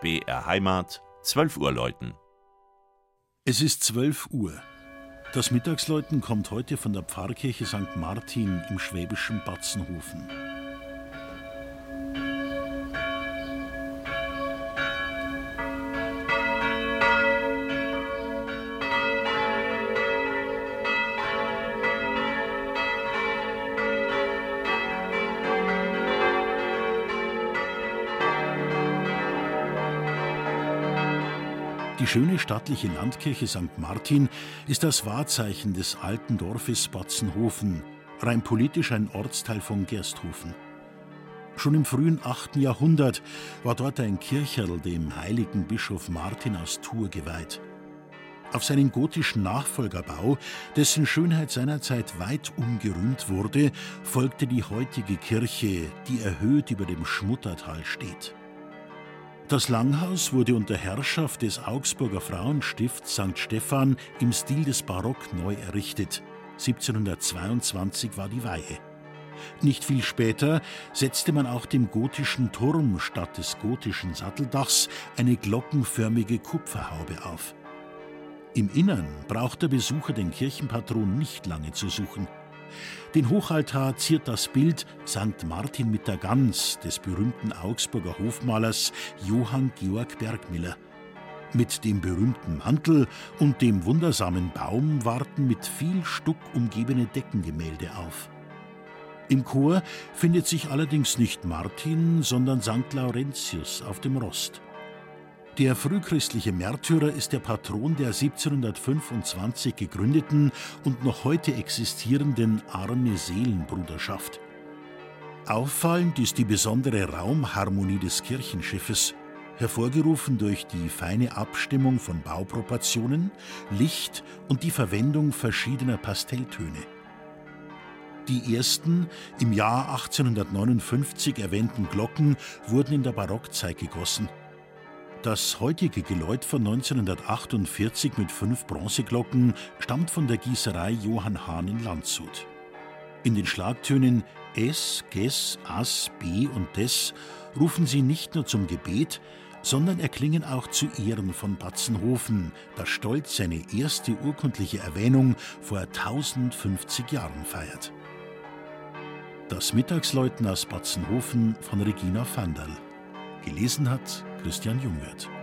BR Heimat, 12 Uhr läuten. Es ist 12 Uhr. Das Mittagsläuten kommt heute von der Pfarrkirche St. Martin im schwäbischen Batzenhofen. Die schöne stattliche Landkirche St. Martin ist das Wahrzeichen des alten Dorfes Batzenhofen, rein politisch ein Ortsteil von Gersthofen. Schon im frühen 8. Jahrhundert war dort ein Kircherl dem heiligen Bischof Martin aus Tours geweiht. Auf seinen gotischen Nachfolgerbau, dessen Schönheit seinerzeit weit umgerühmt wurde, folgte die heutige Kirche, die erhöht über dem Schmuttertal steht. Das Langhaus wurde unter Herrschaft des Augsburger Frauenstifts St. Stephan im Stil des Barock neu errichtet. 1722 war die Weihe. Nicht viel später setzte man auch dem gotischen Turm statt des gotischen Satteldachs eine glockenförmige Kupferhaube auf. Im Innern braucht der Besucher den Kirchenpatron nicht lange zu suchen. Den Hochaltar ziert das Bild St. Martin mit der Gans des berühmten Augsburger Hofmalers Johann Georg Bergmiller. Mit dem berühmten Mantel und dem wundersamen Baum warten mit viel Stuck umgebene Deckengemälde auf. Im Chor findet sich allerdings nicht Martin, sondern St. Laurentius auf dem Rost. Der frühchristliche Märtyrer ist der Patron der 1725 gegründeten und noch heute existierenden Arme Seelenbruderschaft. Auffallend ist die besondere Raumharmonie des Kirchenschiffes, hervorgerufen durch die feine Abstimmung von Bauproportionen, Licht und die Verwendung verschiedener Pastelltöne. Die ersten im Jahr 1859 erwähnten Glocken wurden in der Barockzeit gegossen. Das heutige Geläut von 1948 mit fünf Bronzeglocken stammt von der Gießerei Johann Hahn in Landshut. In den Schlagtönen S, Ges, As, B und Des rufen sie nicht nur zum Gebet, sondern erklingen auch zu Ehren von Batzenhofen, das stolz seine erste urkundliche Erwähnung vor 1050 Jahren feiert. Das Mittagsläuten aus Batzenhofen von Regina Vandal. Gelesen hat Christian Jungwirth.